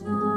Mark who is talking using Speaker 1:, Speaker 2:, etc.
Speaker 1: time.